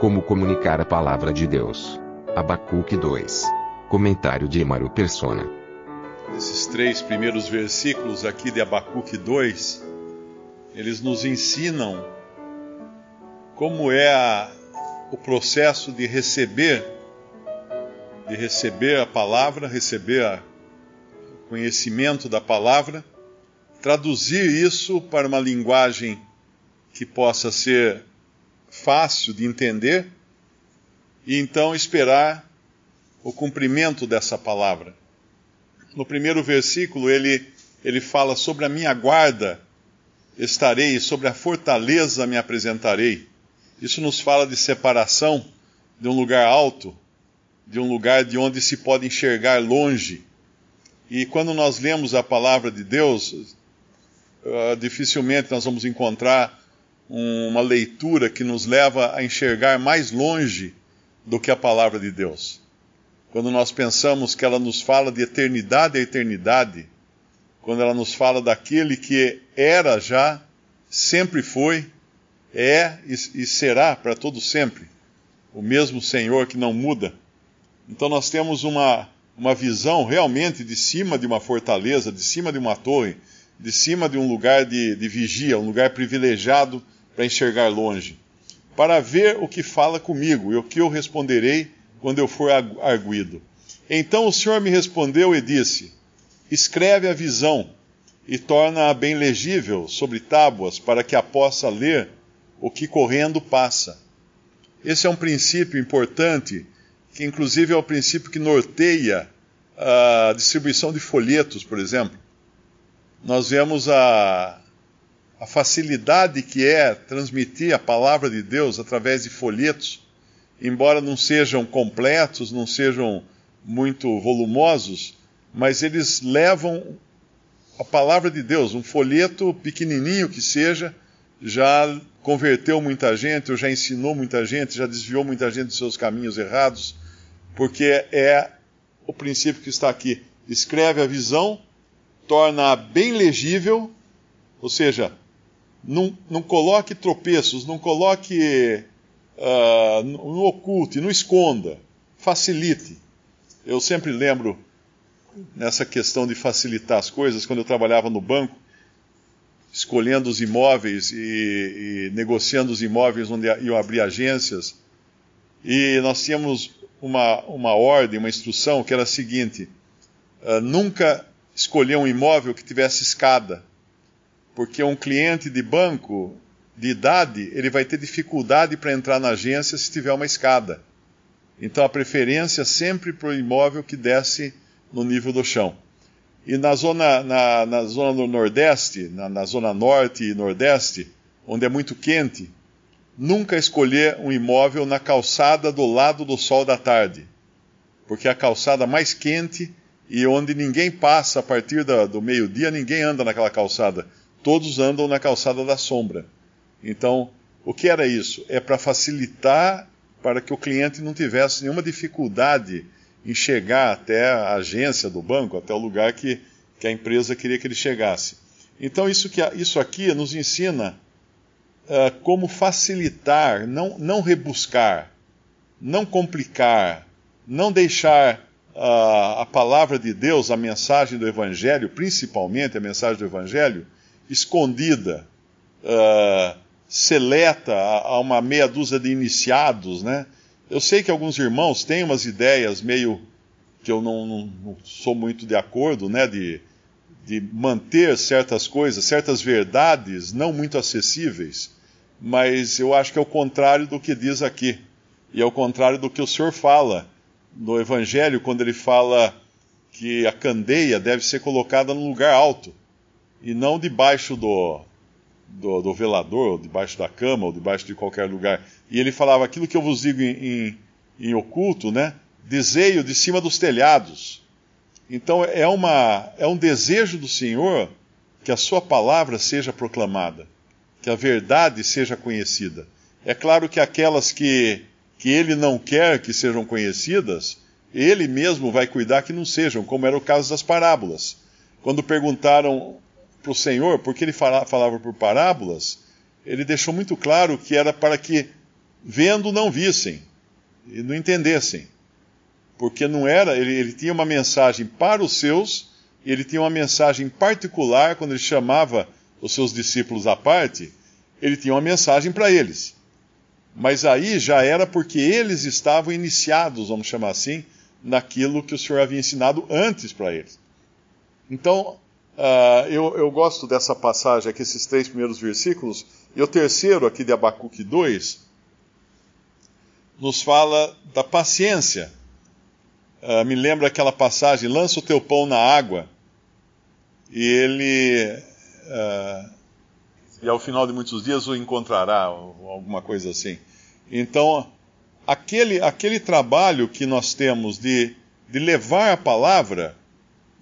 Como comunicar a palavra de Deus. Abacuque 2. Comentário de Emaro Persona. Esses três primeiros versículos aqui de Abacuque 2, eles nos ensinam como é a, o processo de receber, de receber a palavra, receber a, o conhecimento da palavra, traduzir isso para uma linguagem que possa ser fácil de entender e então esperar o cumprimento dessa palavra. No primeiro versículo, ele, ele fala sobre a minha guarda estarei, sobre a fortaleza me apresentarei. Isso nos fala de separação de um lugar alto, de um lugar de onde se pode enxergar longe. E quando nós lemos a palavra de Deus, uh, dificilmente nós vamos encontrar uma leitura que nos leva a enxergar mais longe do que a palavra de Deus. Quando nós pensamos que ela nos fala de eternidade a eternidade, quando ela nos fala daquele que era já, sempre foi, é e, será para todo sempre, o mesmo Senhor que não muda. Então nós temos uma, uma visão realmente de cima de uma fortaleza, de cima de uma torre, de cima de um lugar de, de vigia, um lugar privilegiado para enxergar longe, para ver o que fala comigo e o que eu responderei quando eu for arguído. Então o Senhor me respondeu e disse: Escreve a visão e torna-a bem legível sobre tábuas, para que a possa ler o que correndo passa. Esse é um princípio importante, que inclusive é o princípio que norteia a distribuição de folhetos, por exemplo. Nós vemos a, a facilidade que é transmitir a palavra de Deus através de folhetos, embora não sejam completos, não sejam muito volumosos, mas eles levam a palavra de Deus, um folheto pequenininho que seja, já converteu muita gente, ou já ensinou muita gente, já desviou muita gente dos seus caminhos errados, porque é o princípio que está aqui. Escreve a visão, torna-a bem legível, ou seja, não, não coloque tropeços, não coloque uh, no oculte, não esconda, facilite. Eu sempre lembro nessa questão de facilitar as coisas, quando eu trabalhava no banco, escolhendo os imóveis e, e negociando os imóveis onde iam abrir agências. E nós tínhamos uma, uma ordem, uma instrução que era a seguinte: uh, nunca escolher um imóvel que tivesse escada, porque um cliente de banco de idade ele vai ter dificuldade para entrar na agência se tiver uma escada. Então a preferência sempre para o imóvel que desce no nível do chão. E na zona, na, na zona do Nordeste, na, na zona Norte e Nordeste, onde é muito quente, nunca escolher um imóvel na calçada do lado do sol da tarde, porque é a calçada mais quente e onde ninguém passa a partir da, do meio-dia, ninguém anda naquela calçada. Todos andam na calçada da sombra. Então, o que era isso? É para facilitar para que o cliente não tivesse nenhuma dificuldade em chegar até a agência do banco, até o lugar que, que a empresa queria que ele chegasse. Então, isso, que, isso aqui nos ensina uh, como facilitar, não, não rebuscar, não complicar, não deixar uh, a palavra de Deus, a mensagem do Evangelho, principalmente a mensagem do Evangelho, escondida, uh, seleta a, a uma meia dúzia de iniciados, né? Eu sei que alguns irmãos têm umas ideias meio que eu não, não, não sou muito de acordo, né, de, de manter certas coisas, certas verdades não muito acessíveis, mas eu acho que é o contrário do que diz aqui. E é o contrário do que o Senhor fala no Evangelho, quando ele fala que a candeia deve ser colocada num lugar alto e não debaixo do, do, do velador, ou debaixo da cama, ou debaixo de qualquer lugar. E ele falava: aquilo que eu vos digo em, em, em oculto, né? Desejo de cima dos telhados. Então é, uma, é um desejo do Senhor que a sua palavra seja proclamada, que a verdade seja conhecida. É claro que aquelas que, que ele não quer que sejam conhecidas, ele mesmo vai cuidar que não sejam, como era o caso das parábolas. Quando perguntaram para o Senhor por que ele falava por parábolas, ele deixou muito claro que era para que, vendo, não vissem e não entendessem. Porque não era, ele, ele tinha uma mensagem para os seus, e ele tinha uma mensagem particular quando ele chamava os seus discípulos à parte, ele tinha uma mensagem para eles. Mas aí já era porque eles estavam iniciados, vamos chamar assim, naquilo que o Senhor havia ensinado antes para eles. Então, uh, eu, eu, gosto dessa passagem aqui, esses três primeiros versículos, e o terceiro aqui de Abacuque 2, nos fala da paciência. Uh, me lembra aquela passagem: lança o teu pão na água, e ele. Uh, e ao final de muitos dias o encontrará, ou alguma coisa assim. Então, aquele, aquele trabalho que nós temos de, de levar a palavra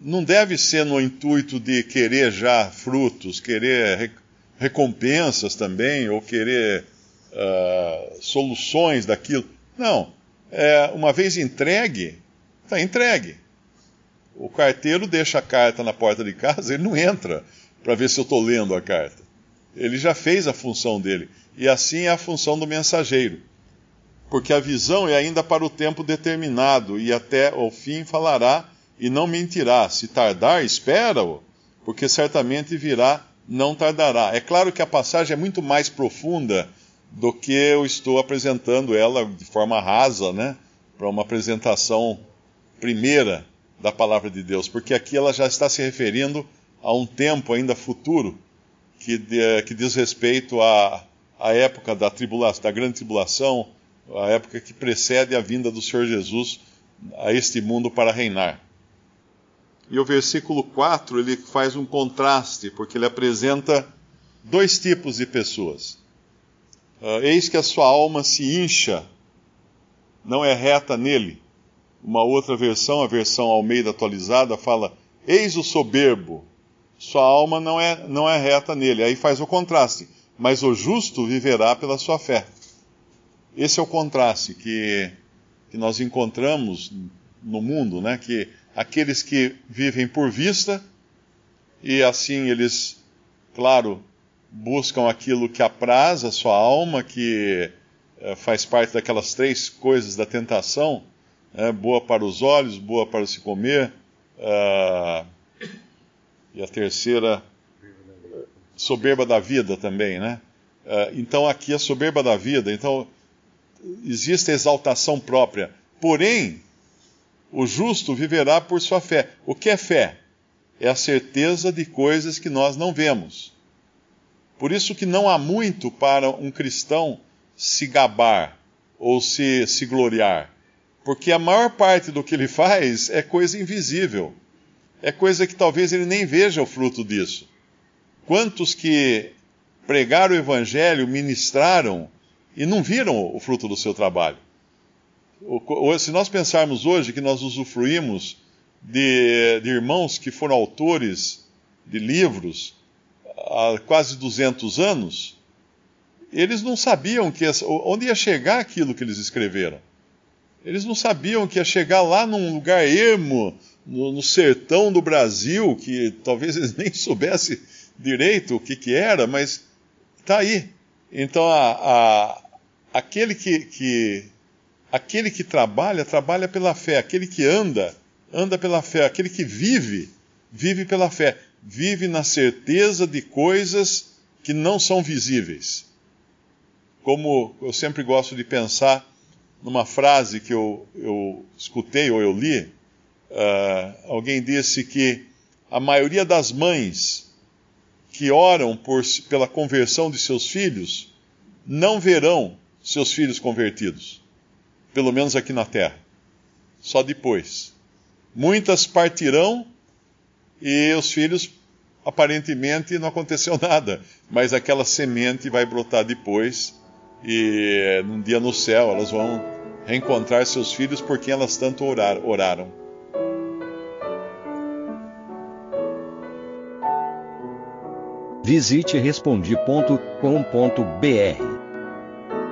não deve ser no intuito de querer já frutos, querer recompensas também, ou querer uh, soluções daquilo. Não. É, uma vez entregue, está entregue. O carteiro deixa a carta na porta de casa, ele não entra para ver se eu estou lendo a carta. Ele já fez a função dele. E assim é a função do mensageiro porque a visão é ainda para o tempo determinado, e até o fim falará e não mentirá. Se tardar, espera-o, porque certamente virá, não tardará. É claro que a passagem é muito mais profunda do que eu estou apresentando ela de forma rasa, né? Para uma apresentação primeira da palavra de Deus, porque aqui ela já está se referindo a um tempo ainda futuro que, que diz respeito à, à época da tribulação, da grande tribulação, a época que precede a vinda do Senhor Jesus a este mundo para reinar. E o versículo 4 ele faz um contraste, porque ele apresenta dois tipos de pessoas. Uh, Eis que a sua alma se incha, não é reta nele. Uma outra versão, a versão Almeida atualizada, fala: Eis o soberbo, sua alma não é, não é reta nele. Aí faz o contraste. Mas o justo viverá pela sua fé. Esse é o contraste que, que nós encontramos no mundo, né? Que aqueles que vivem por vista e assim eles, claro, buscam aquilo que apraz a sua alma, que é, faz parte daquelas três coisas da tentação, né? boa para os olhos, boa para se comer, uh, e a terceira, soberba da vida também, né? Uh, então aqui a soberba da vida. Então existe exaltação própria. Porém, o justo viverá por sua fé. O que é fé? É a certeza de coisas que nós não vemos. Por isso que não há muito para um cristão se gabar ou se, se gloriar. Porque a maior parte do que ele faz é coisa invisível. É coisa que talvez ele nem veja o fruto disso. Quantos que pregaram o evangelho, ministraram, e não viram o fruto do seu trabalho. Se nós pensarmos hoje que nós usufruímos de, de irmãos que foram autores de livros há quase 200 anos, eles não sabiam que onde ia chegar aquilo que eles escreveram. Eles não sabiam que ia chegar lá num lugar ermo, no, no sertão do Brasil, que talvez eles nem soubessem direito o que, que era, mas está aí. Então a, a, aquele que, que, aquele que trabalha, trabalha pela fé. Aquele que anda, anda pela fé. Aquele que vive, vive pela fé. Vive na certeza de coisas que não são visíveis. Como eu sempre gosto de pensar numa frase que eu, eu escutei ou eu li, uh, alguém disse que a maioria das mães que oram por, pela conversão de seus filhos não verão seus filhos convertidos, pelo menos aqui na terra. Só depois. Muitas partirão e os filhos aparentemente não aconteceu nada, mas aquela semente vai brotar depois e num dia no céu elas vão reencontrar seus filhos por quem elas tanto orar, oraram. Visite respondi.com.br.